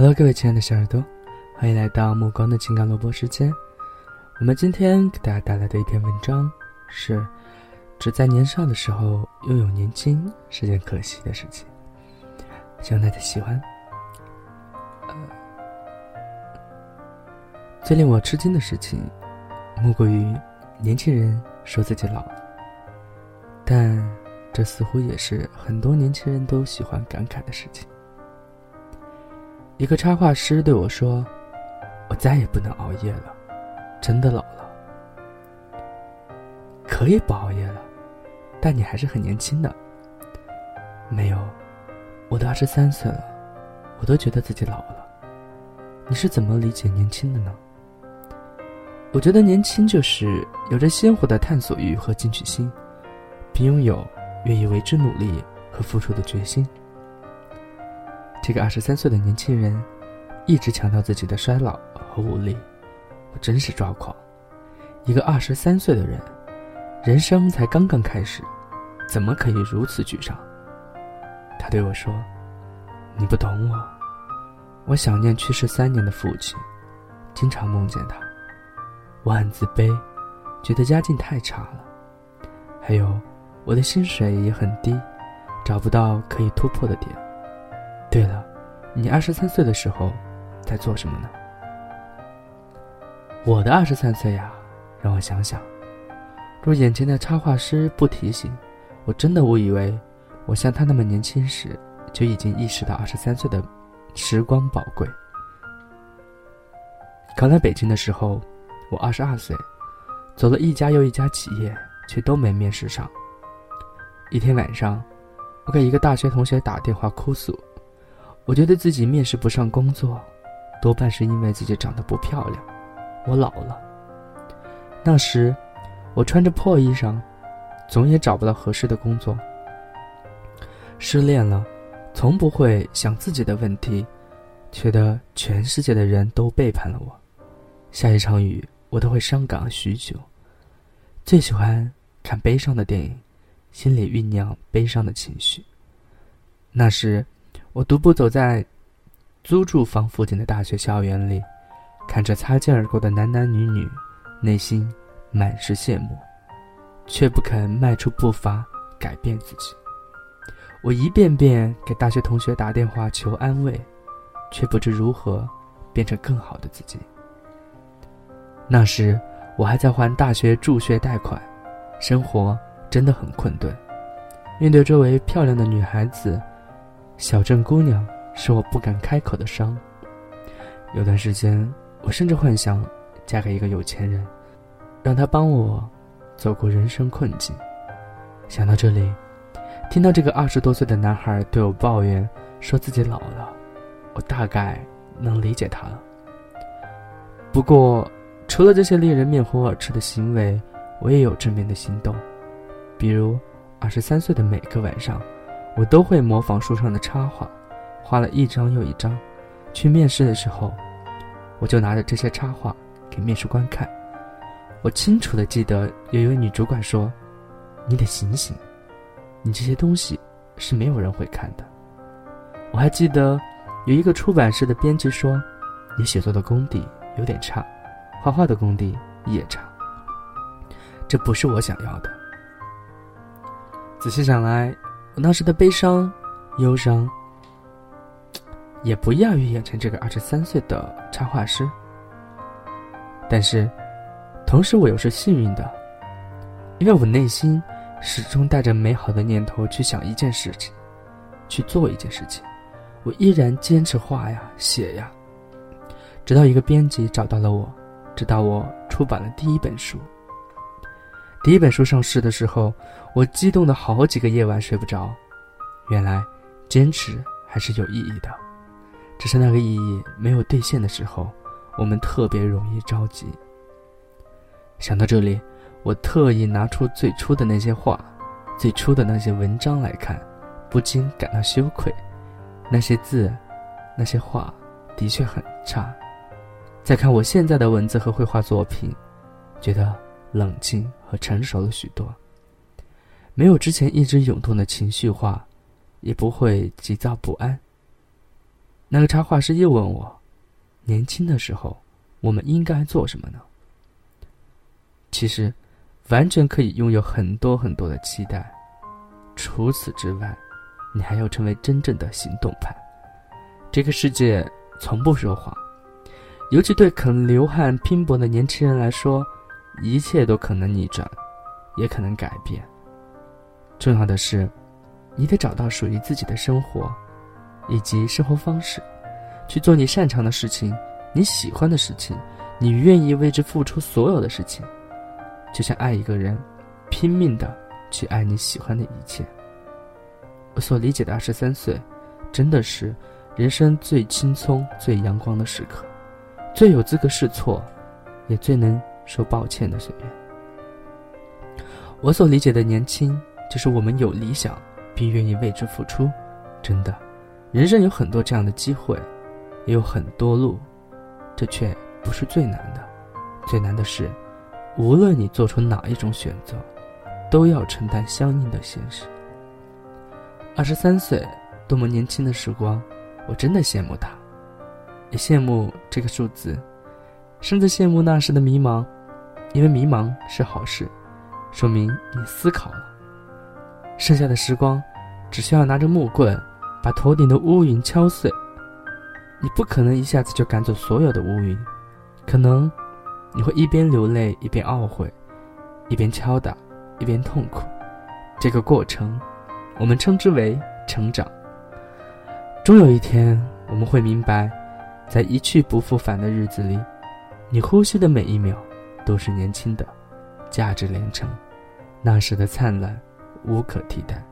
Hello，各位亲爱的小耳朵，欢迎来到暮光的情感萝卜时间。我们今天给大家带来的一篇文章是：只在年少的时候拥有年轻是件可惜的事情。希望大家喜欢。呃，最令我吃惊的事情，莫过于年轻人说自己老了，但这似乎也是很多年轻人都喜欢感慨的事情。一个插画师对我说：“我再也不能熬夜了，真的老了。可以不熬夜了，但你还是很年轻的。没有，我都二十三岁了，我都觉得自己老了。你是怎么理解年轻的呢？我觉得年轻就是有着鲜活的探索欲和进取心，并拥有愿意为之努力和付出的决心。”这个二十三岁的年轻人，一直强调自己的衰老和无力，我真是抓狂。一个二十三岁的人，人生才刚刚开始，怎么可以如此沮丧？他对我说：“你不懂我，我想念去世三年的父亲，经常梦见他。我很自卑，觉得家境太差了。还有，我的薪水也很低，找不到可以突破的点。”对了，你二十三岁的时候，在做什么呢？我的二十三岁呀，让我想想。若眼前的插画师不提醒，我真的误以为我像他那么年轻时，就已经意识到二十三岁的时光宝贵。刚来北京的时候，我二十二岁，走了一家又一家企业，却都没面试上。一天晚上，我给一个大学同学打电话哭诉。我觉得自己面试不上工作，多半是因为自己长得不漂亮，我老了。那时，我穿着破衣裳，总也找不到合适的工作。失恋了，从不会想自己的问题，觉得全世界的人都背叛了我。下一场雨，我都会伤感许久。最喜欢看悲伤的电影，心里酝酿悲伤的情绪。那时。我独步走在租住房附近的大学校园里，看着擦肩而过的男男女女，内心满是羡慕，却不肯迈出步伐改变自己。我一遍遍给大学同学打电话求安慰，却不知如何变成更好的自己。那时我还在还大学助学贷款，生活真的很困顿。面对周围漂亮的女孩子。小镇姑娘是我不敢开口的伤。有段时间，我甚至幻想嫁给一个有钱人，让他帮我走过人生困境。想到这里，听到这个二十多岁的男孩对我抱怨，说自己老了，我大概能理解他了。不过，除了这些令人面红耳赤的行为，我也有正面的行动，比如二十三岁的每个晚上。我都会模仿书上的插画，画了一张又一张。去面试的时候，我就拿着这些插画给面试官看。我清楚的记得有一位女主管说：“你得醒醒，你这些东西是没有人会看的。”我还记得有一个出版社的编辑说：“你写作的功底有点差，画画的功底也差。”这不是我想要的。仔细想来。我那时的悲伤、忧伤，也不亚于眼前这个二十三岁的插画师。但是，同时我又是幸运的，因为我内心始终带着美好的念头去想一件事情，去做一件事情。我依然坚持画呀、写呀，直到一个编辑找到了我，直到我出版了第一本书。第一本书上市的时候，我激动的好几个夜晚睡不着。原来，坚持还是有意义的，只是那个意义没有兑现的时候，我们特别容易着急。想到这里，我特意拿出最初的那些话，最初的那些文章来看，不禁感到羞愧。那些字，那些话，的确很差。再看我现在的文字和绘画作品，觉得。冷静和成熟了许多，没有之前一直涌动的情绪化，也不会急躁不安。那个插画师又问我：“年轻的时候，我们应该做什么呢？”其实，完全可以拥有很多很多的期待。除此之外，你还要成为真正的行动派。这个世界从不说谎，尤其对肯流汗拼搏的年轻人来说，一切都可能逆转，也可能改变。重要的是，你得找到属于自己的生活，以及生活方式，去做你擅长的事情，你喜欢的事情，你愿意为之付出所有的事情，就像爱一个人，拼命的去爱你喜欢的一切。我所理解的二十三岁，真的是。人生最轻松、最阳光的时刻，最有资格试错，也最能说抱歉的岁月。我所理解的年轻，就是我们有理想，并愿意为之付出。真的，人生有很多这样的机会，也有很多路，这却不是最难的。最难的是，无论你做出哪一种选择，都要承担相应的现实。二十三岁，多么年轻的时光！我真的羡慕他，也羡慕这个数字，甚至羡慕那时的迷茫，因为迷茫是好事，说明你思考了。剩下的时光，只需要拿着木棍，把头顶的乌云敲碎。你不可能一下子就赶走所有的乌云，可能你会一边流泪一边懊悔，一边敲打一边痛苦。这个过程，我们称之为成长。终有一天，我们会明白，在一去不复返的日子里，你呼吸的每一秒都是年轻的，价值连城。那时的灿烂，无可替代。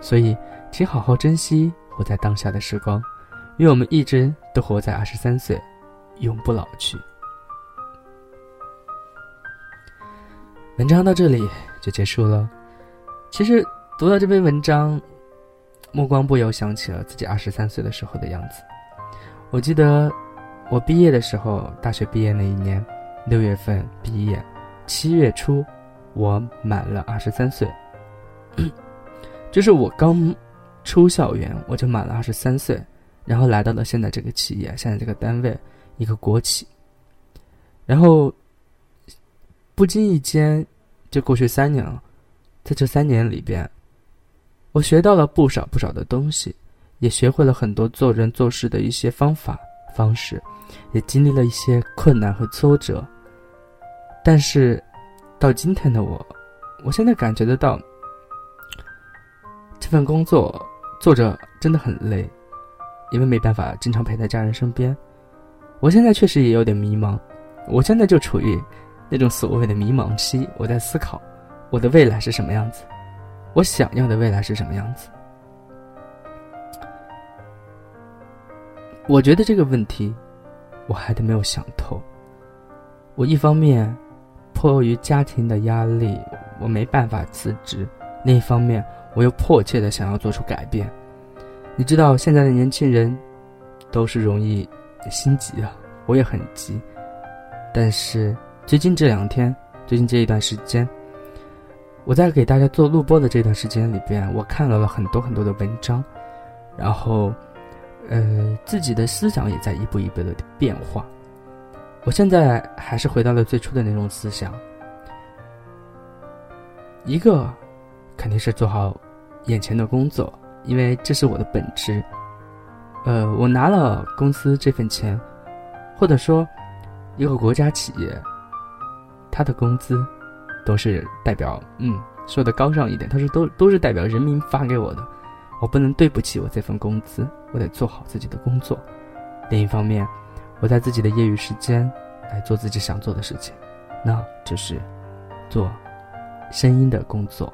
所以，请好好珍惜活在当下的时光，愿我们一直都活在二十三岁，永不老去。文章到这里就结束了。其实，读到这篇文章。目光不由想起了自己二十三岁的时候的样子。我记得我毕业的时候，大学毕业那一年，六月份毕业，七月初，我满了二十三岁。就是我刚出校园，我就满了二十三岁，然后来到了现在这个企业，现在这个单位，一个国企。然后不经意间就过去三年了，在这三年里边。我学到了不少不少的东西，也学会了很多做人做事的一些方法方式，也经历了一些困难和挫折。但是，到今天的我，我现在感觉得到，这份工作做着真的很累，因为没办法经常陪在家人身边。我现在确实也有点迷茫，我现在就处于那种所谓的迷茫期，我在思考我的未来是什么样子。我想要的未来是什么样子？我觉得这个问题，我还得没有想透。我一方面迫于家庭的压力，我没办法辞职；另一方面，我又迫切的想要做出改变。你知道，现在的年轻人都是容易心急啊，我也很急。但是最近这两天，最近这一段时间。我在给大家做录播的这段时间里边，我看到了很多很多的文章，然后，呃，自己的思想也在一步一步的变化。我现在还是回到了最初的那种思想，一个肯定是做好眼前的工作，因为这是我的本职。呃，我拿了公司这份钱，或者说一个国家企业，他的工资。都是代表，嗯，说的高尚一点，他说都都是代表人民发给我的，我不能对不起我这份工资，我得做好自己的工作。另一方面，我在自己的业余时间来做自己想做的事情，那就是做声音的工作。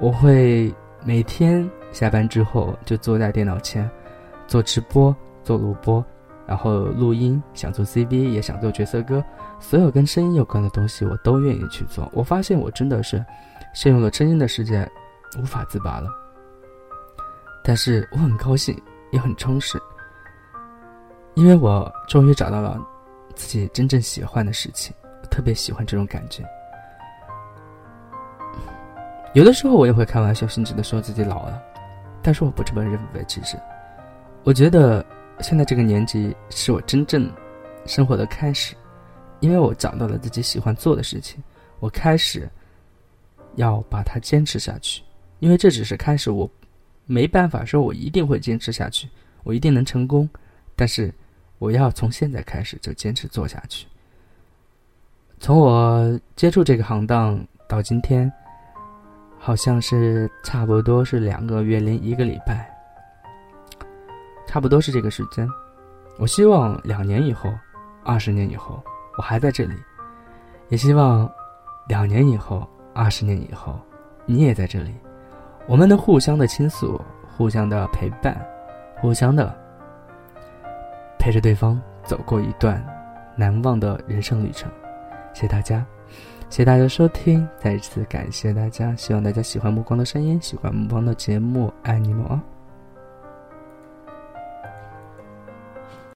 我会每天下班之后就坐在电脑前做直播、做录播。然后录音，想做 CV，也想做角色歌，所有跟声音有关的东西，我都愿意去做。我发现我真的是陷入了声音的世界，无法自拔了。但是我很高兴，也很充实，因为我终于找到了自己真正喜欢的事情，特别喜欢这种感觉。有的时候我也会开玩笑甚至的说自己老了，但是我不这么认为，其实。我觉得现在这个年纪是我真正生活的开始，因为我找到了自己喜欢做的事情，我开始要把它坚持下去。因为这只是开始，我没办法说我一定会坚持下去，我一定能成功，但是我要从现在开始就坚持做下去。从我接触这个行当到今天，好像是差不多是两个月零一个礼拜，差不多是这个时间。我希望两年以后、二十年以后，我还在这里；也希望两年以后、二十年以后，你也在这里。我们能互相的倾诉，互相的陪伴，互相的陪着对方走过一段难忘的人生旅程。谢谢大家，谢谢大家收听，再一次感谢大家，希望大家喜欢目光的声音，喜欢目光的节目，爱你们哦。